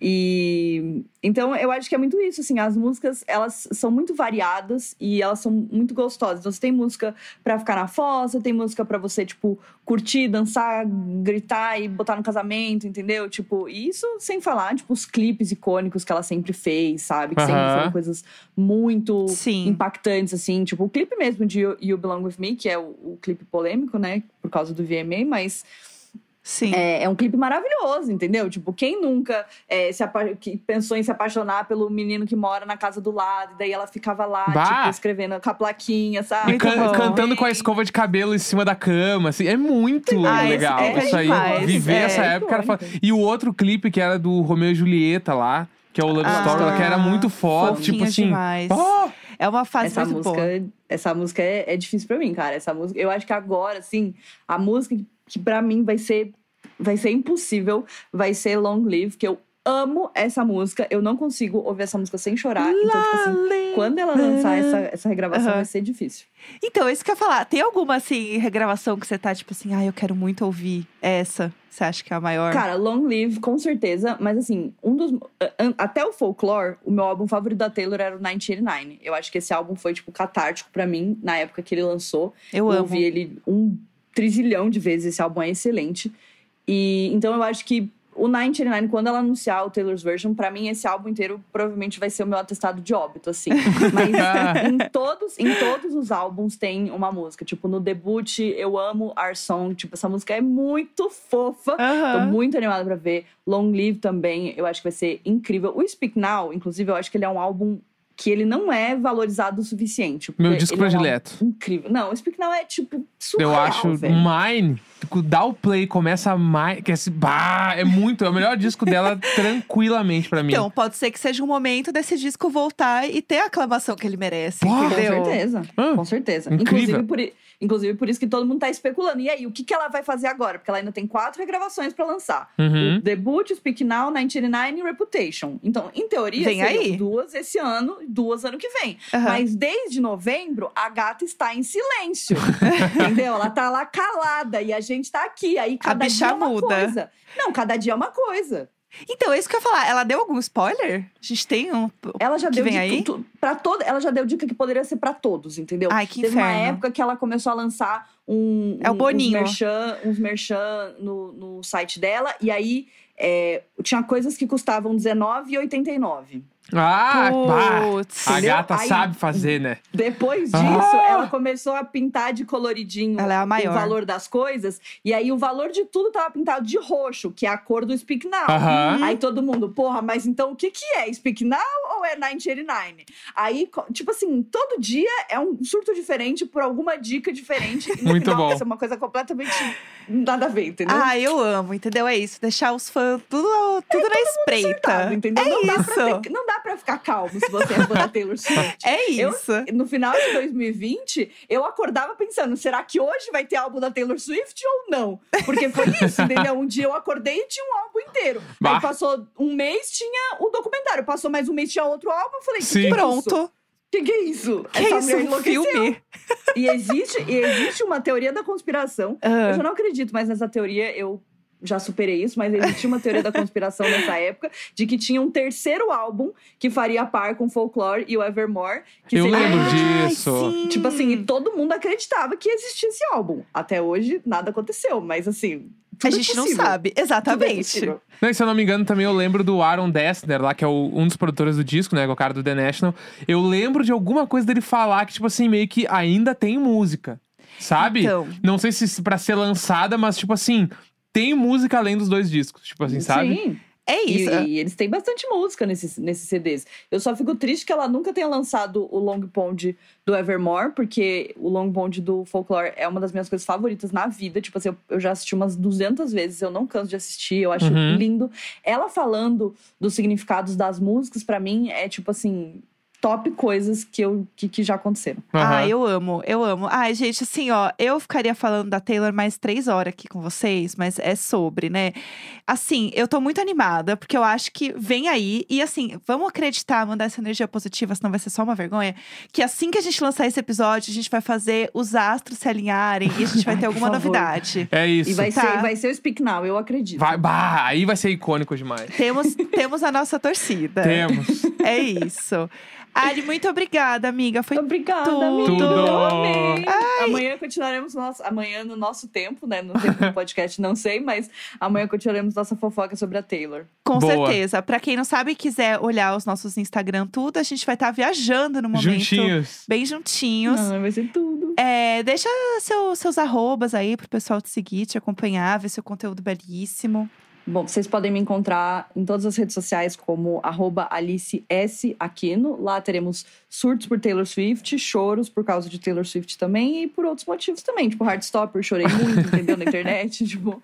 [SPEAKER 3] E então eu acho que é muito isso, assim, as músicas elas são muito variadas e elas são muito gostosas. Então, você tem música pra ficar na fossa, tem música pra você tipo curtir, dançar, gritar e botar no casamento, entendeu? Tipo, e isso sem falar tipo os clipes icônicos que ela sempre fez, sabe? Que sempre foram coisas muito
[SPEAKER 1] Sim.
[SPEAKER 3] impactantes, assim. Tipo, o clipe mesmo de You, You Belong With Me, que é o, o clipe polêmico, né? Por causa do VMA, mas
[SPEAKER 1] Sim.
[SPEAKER 3] é, é um clipe maravilhoso, entendeu? Tipo, quem nunca é, se apa- que pensou em se apaixonar pelo menino que mora na casa do lado, e daí ela ficava lá,
[SPEAKER 2] Bah!
[SPEAKER 3] tipo, escrevendo com a plaquinha, sabe?
[SPEAKER 2] E can-
[SPEAKER 1] bom.
[SPEAKER 2] cantando com a escova de cabelo em cima da cama, assim, é muito
[SPEAKER 1] Ah,
[SPEAKER 2] legal
[SPEAKER 1] é
[SPEAKER 2] isso aí.
[SPEAKER 1] demais,
[SPEAKER 2] Viver
[SPEAKER 1] é.
[SPEAKER 2] essa época era. E o outro clipe que era do Romeu e Julieta lá, que é o Love
[SPEAKER 1] Ah,
[SPEAKER 2] Story, que era muito foda, tipo assim. "Oh!"
[SPEAKER 1] É uma fase
[SPEAKER 3] Essa
[SPEAKER 1] muito
[SPEAKER 3] música,
[SPEAKER 1] boa.
[SPEAKER 3] essa música é, é difícil pra mim, cara. Essa música, eu acho que agora, assim, a música que, que para mim vai ser vai ser impossível, vai ser Long Live, que eu amo essa música. Eu não consigo ouvir essa música sem chorar. Então, tipo assim, quando ela lançar essa, essa regravação,
[SPEAKER 1] Aham.
[SPEAKER 3] vai ser difícil.
[SPEAKER 1] Então, isso que eu ia falar. Tem alguma, assim, regravação que você tá, tipo assim, ah, eu quero muito ouvir essa? Você acha que é a maior?
[SPEAKER 3] Cara, Long Live, com certeza, mas assim, um dos. Até o Folklore, o meu álbum favorito da Taylor era o 1989. Eu acho que esse álbum foi, tipo, catártico pra mim na época que ele lançou.
[SPEAKER 1] eu
[SPEAKER 3] Eu
[SPEAKER 1] amo.
[SPEAKER 3] ouvi ele um trilhão de vezes, esse álbum é excelente. E então eu acho que o 1989, quando ela anunciar o Taylor's Version, pra mim esse álbum inteiro provavelmente vai ser o meu atestado de óbito, assim. Mas em todos, em todos os álbuns tem uma música. Tipo, no debut, eu amo Our Song. Tipo, essa música é muito fofa. Tô
[SPEAKER 1] Aham.
[SPEAKER 3] muito animada pra ver. Long Live também, eu acho que vai ser incrível. O Speak Now, inclusive, eu acho que ele é um álbum que ele não é valorizado o suficiente.
[SPEAKER 2] Meu disco
[SPEAKER 3] ele é
[SPEAKER 2] predileto.
[SPEAKER 3] álbum incrível. Não, o Speak Now é, tipo, surreal,
[SPEAKER 2] Eu acho
[SPEAKER 3] velho.
[SPEAKER 2] Mine, tipo, dá o play, começa Mine, que é, esse, bah, é muito, é o melhor disco dela tranquilamente pra mim.
[SPEAKER 1] Então, pode ser que seja um momento desse disco voltar e ter a aclamação que ele merece,
[SPEAKER 2] Pô,
[SPEAKER 3] Com
[SPEAKER 1] entendeu?
[SPEAKER 3] certeza,
[SPEAKER 2] Ah,
[SPEAKER 3] com certeza.
[SPEAKER 2] incrível.
[SPEAKER 3] Inclusive por, inclusive por isso que todo mundo tá especulando. E aí, o que, que ela vai fazer agora? Porque ela ainda tem quatro regravações pra lançar.
[SPEAKER 2] Uhum.
[SPEAKER 3] O debut, o Speak Now, 1989 e Reputation. Então, em teoria,
[SPEAKER 1] Vem aí.
[SPEAKER 3] duas esse ano e duas ano que vem.
[SPEAKER 1] Aham.
[SPEAKER 3] Mas desde novembro, a gata está em silêncio. entendeu? Ela tá lá calada e a gente tá aqui. Aí cada
[SPEAKER 1] bicha
[SPEAKER 3] dia é uma
[SPEAKER 1] muda.
[SPEAKER 3] coisa. Não, cada dia é uma coisa.
[SPEAKER 1] Então, é isso que eu ia falar. Ela deu algum spoiler? A gente tem um.
[SPEAKER 3] Ela já
[SPEAKER 1] Que
[SPEAKER 3] deu
[SPEAKER 1] vem
[SPEAKER 3] dica
[SPEAKER 1] aí?
[SPEAKER 3] pra todo, ela já deu dica que poderia ser pra todos, entendeu?
[SPEAKER 1] Ai, que
[SPEAKER 3] Teve uma
[SPEAKER 1] inferno.
[SPEAKER 3] época que ela começou a lançar um,
[SPEAKER 1] É o
[SPEAKER 3] um-
[SPEAKER 1] Boninho.
[SPEAKER 3] uns merchan, uns merchan no, no site dela e aí é, tinha coisas que custavam R$19,89.
[SPEAKER 2] Ah,
[SPEAKER 1] Putz.
[SPEAKER 2] a gata
[SPEAKER 3] Aí-
[SPEAKER 2] sabe fazer, né?
[SPEAKER 3] Depois disso,
[SPEAKER 2] Ah!
[SPEAKER 3] ela começou a pintar de coloridinho
[SPEAKER 1] Ela é a maior.
[SPEAKER 3] o valor das coisas. E aí o valor de tudo tava pintado de roxo, que é a cor do Speak Now.
[SPEAKER 2] Aham.
[SPEAKER 3] Aí todo mundo, porra, mas então o que que é? Speak Now ou é 1989? Aí, tipo assim, todo dia é um surto diferente por alguma dica diferente. E no
[SPEAKER 2] Muito
[SPEAKER 3] final
[SPEAKER 2] bom.
[SPEAKER 3] vai ser uma coisa completamente nada a ver, entendeu?
[SPEAKER 1] Ah, eu amo, entendeu? É isso. Deixar os fãs tudo, tudo na espreita.
[SPEAKER 3] Acertado, entendeu?
[SPEAKER 1] É
[SPEAKER 3] não, Dá pra
[SPEAKER 1] isso.
[SPEAKER 3] ter- não dá pra ficar calmo se você é fã da Taylor Swift.
[SPEAKER 1] É
[SPEAKER 3] Eu-
[SPEAKER 1] isso.
[SPEAKER 3] No final de 2020, eu acordava pensando: será que hoje vai ter álbum da Taylor Swift ou não? Porque foi isso, entendeu? Um dia eu acordei e tinha um álbum inteiro.
[SPEAKER 2] Bah.
[SPEAKER 3] Aí passou um mês, tinha o documentário. Passou mais um mês, tinha outro álbum. Eu falei:
[SPEAKER 2] Sim.
[SPEAKER 3] que é isso?
[SPEAKER 1] Pronto.
[SPEAKER 3] Que que é isso?
[SPEAKER 1] Que
[SPEAKER 3] Essa
[SPEAKER 1] isso? Um filme?
[SPEAKER 3] E existe, e existe uma teoria da conspiração.
[SPEAKER 1] Ah.
[SPEAKER 3] Eu já não acredito mais nessa teoria. Eu já superei isso, mas existia uma teoria da conspiração nessa época de que tinha um terceiro álbum que faria par com Folklore e o Evermore. Que
[SPEAKER 2] Eu
[SPEAKER 3] seria-
[SPEAKER 2] lembro
[SPEAKER 1] Ai,
[SPEAKER 2] disso.
[SPEAKER 1] sim.
[SPEAKER 3] Tipo assim, e todo mundo acreditava que existia esse álbum. Até hoje, nada aconteceu, mas assim.
[SPEAKER 1] A
[SPEAKER 3] tudo é
[SPEAKER 1] gente não sabe.
[SPEAKER 3] É
[SPEAKER 1] Exatamente.
[SPEAKER 3] possível.
[SPEAKER 2] Não, e se eu não me engano, também eu lembro do Aaron Dessner, lá, que é o- um dos produtores do disco, né? Que é o cara do The National. Eu lembro de alguma coisa dele falar que, tipo assim, meio que ainda tem música. Sabe?
[SPEAKER 1] Então.
[SPEAKER 2] Não sei se pra ser lançada, mas, tipo assim, tem música além dos dois discos. Tipo assim, sabe?
[SPEAKER 3] Sim.
[SPEAKER 1] É
[SPEAKER 3] E,
[SPEAKER 1] isso.
[SPEAKER 3] e eles têm bastante música nesses, nesses CDs. Eu só fico triste que ela nunca tenha lançado o Long Pond do Evermore, porque o Long Pond do Folklore é uma das minhas coisas favoritas na vida. Tipo assim, eu, eu já assisti umas 200 vezes, eu não canso de assistir, eu acho
[SPEAKER 2] Uhum.
[SPEAKER 3] lindo. Ela falando dos significados das músicas, pra mim, é tipo assim, top coisas que, eu, que, que já aconteceram.
[SPEAKER 1] Ah,
[SPEAKER 2] Aham.
[SPEAKER 1] eu amo, eu amo. Ai, gente, assim, ó, eu ficaria falando da Taylor mais três horas aqui com vocês, mas é sobre, né? Assim, eu tô muito animada, porque eu acho que vem aí. E assim, vamos acreditar, mandar essa energia positiva, senão vai ser só uma vergonha. Que assim que a gente lançar esse episódio, a gente vai fazer os astros se alinharem e a gente vai ter alguma novidade.
[SPEAKER 2] É isso.
[SPEAKER 3] E vai,
[SPEAKER 1] Tá.
[SPEAKER 3] ser, vai ser o Speak Now, eu acredito.
[SPEAKER 2] Vai, bah, aí vai ser icônico demais.
[SPEAKER 1] Temos, temos a nossa torcida.
[SPEAKER 2] Temos.
[SPEAKER 1] É isso. Ari, muito obrigada, amiga. Foi
[SPEAKER 3] Obrigada,
[SPEAKER 1] tudo.
[SPEAKER 3] amiga.
[SPEAKER 2] Tudo.
[SPEAKER 3] Eu amei. Amanhã continuaremos nosso, amanhã no nosso tempo, né? No tempo do podcast, não sei, mas amanhã continuaremos nossa fofoca sobre a Taylor.
[SPEAKER 1] Com
[SPEAKER 2] Boa.
[SPEAKER 1] certeza. Pra quem não sabe e quiser olhar os nossos Instagram tudo, a gente vai estar viajando no momento.
[SPEAKER 2] Juntinhos.
[SPEAKER 1] Bem juntinhos.
[SPEAKER 3] Ah, vai ser tudo.
[SPEAKER 1] É, deixa seu- seus arrobas aí pro pessoal te seguir, te acompanhar, ver seu conteúdo belíssimo.
[SPEAKER 3] Bom, vocês podem me encontrar em todas as redes sociais como arroba Alice S. Aquino. Lá teremos surtos por Taylor Swift, choros por causa de Taylor Swift também e por outros motivos também. Tipo, Heartstopper, chorei muito, entendeu? Na internet. Tipo,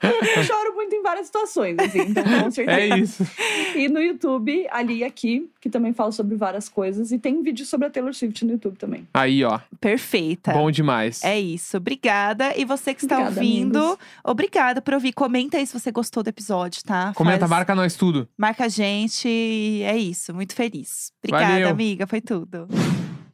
[SPEAKER 3] choro muito em várias situações, assim. Então, com certeza.
[SPEAKER 2] É isso.
[SPEAKER 3] E no YouTube, ali e aqui, que também falo sobre várias coisas. E tem vídeo sobre a Taylor Swift no YouTube também.
[SPEAKER 2] Aí, ó.
[SPEAKER 1] Perfeita.
[SPEAKER 2] Bom demais.
[SPEAKER 1] É isso. Obrigada. E você que está
[SPEAKER 3] Obrigada,
[SPEAKER 1] ouvindo,
[SPEAKER 3] amigos.
[SPEAKER 1] obrigada por ouvir. Comenta aí se você gostou do episódio, tá?
[SPEAKER 2] Comenta,
[SPEAKER 1] Faz-
[SPEAKER 2] marca nós tudo.
[SPEAKER 1] Marca a gente e é isso. Muito feliz. Obrigada,
[SPEAKER 2] Valeu.
[SPEAKER 1] amiga. Foi tudo.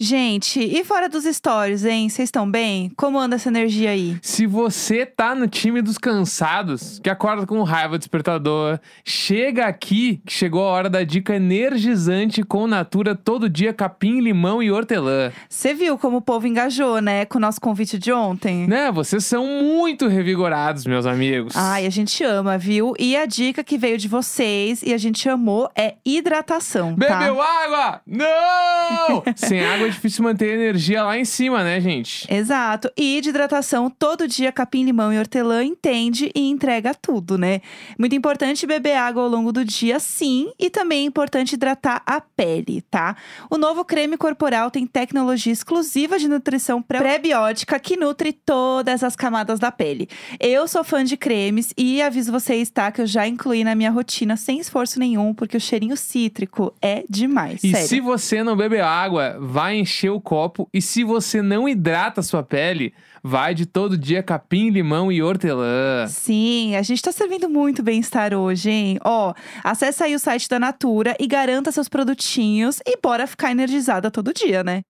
[SPEAKER 1] Gente, e fora dos stories, hein? Vocês estão bem? Como anda essa energia aí?
[SPEAKER 2] Se você tá no time dos cansados, que acorda com raiva do despertador, chega aqui que chegou a hora da dica energizante com Natura todo dia capim, limão e hortelã.
[SPEAKER 1] Você viu como o povo engajou, né? Com o nosso convite de ontem?
[SPEAKER 2] Né? Vocês são muito revigorados, meus amigos.
[SPEAKER 1] Ai, a gente ama, viu? E a dica que veio de vocês e a gente amou é hidratação, tá?
[SPEAKER 2] Bebeu água? Não! Sem água é difícil manter a energia lá em cima, né, gente?
[SPEAKER 1] Exato. E de hidratação, todo dia capim, limão e hortelã entende e entrega tudo, né? Muito importante beber água ao longo do dia, sim. E também é importante hidratar a pele, tá? O novo creme corporal tem tecnologia exclusiva de nutrição pré- pré-biótica que nutre todas as camadas da pele. Eu sou fã de cremes e aviso vocês, tá? Que eu já incluí na minha rotina sem esforço nenhum, porque o cheirinho cítrico é demais.
[SPEAKER 2] E
[SPEAKER 1] sério.
[SPEAKER 2] se você não beber água, vai encher o copo. E se você não hidrata a sua pele, vai de todo dia capim, limão e hortelã.
[SPEAKER 1] Sim, a gente tá servindo muito bem-estar hoje, hein? Ó, acessa aí o site da Natura e garanta seus produtinhos e bora ficar energizada todo dia, né?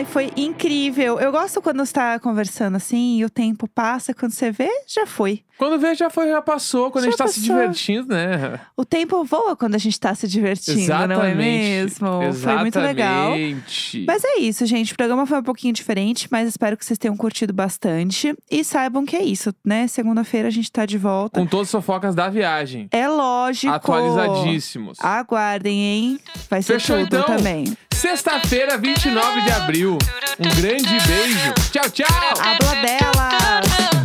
[SPEAKER 1] Ai, foi incrível. Eu gosto quando você tá conversando assim e o tempo passa, quando você vê, já foi.
[SPEAKER 2] Quando vê, já foi, já passou. Quando a
[SPEAKER 1] Já
[SPEAKER 2] gente tá se divertindo, né?
[SPEAKER 1] O tempo voa quando a gente tá se divertindo, não é mesmo? Foi muito legal.
[SPEAKER 2] Exatamente.
[SPEAKER 1] Mas é isso, gente. O programa foi um pouquinho diferente, mas espero que vocês tenham curtido bastante. E saibam que é isso, né? Segunda-feira a gente tá de volta.
[SPEAKER 2] Com todas as fofocas da viagem.
[SPEAKER 1] É lógico.
[SPEAKER 2] Atualizadíssimos.
[SPEAKER 1] Aguardem, hein? Vai ser
[SPEAKER 2] Fechou,
[SPEAKER 1] tudo
[SPEAKER 2] então?
[SPEAKER 1] também.
[SPEAKER 2] Sexta-feira, 29 de abril. Um grande beijo. Tchau, tchau!
[SPEAKER 1] Habla delas!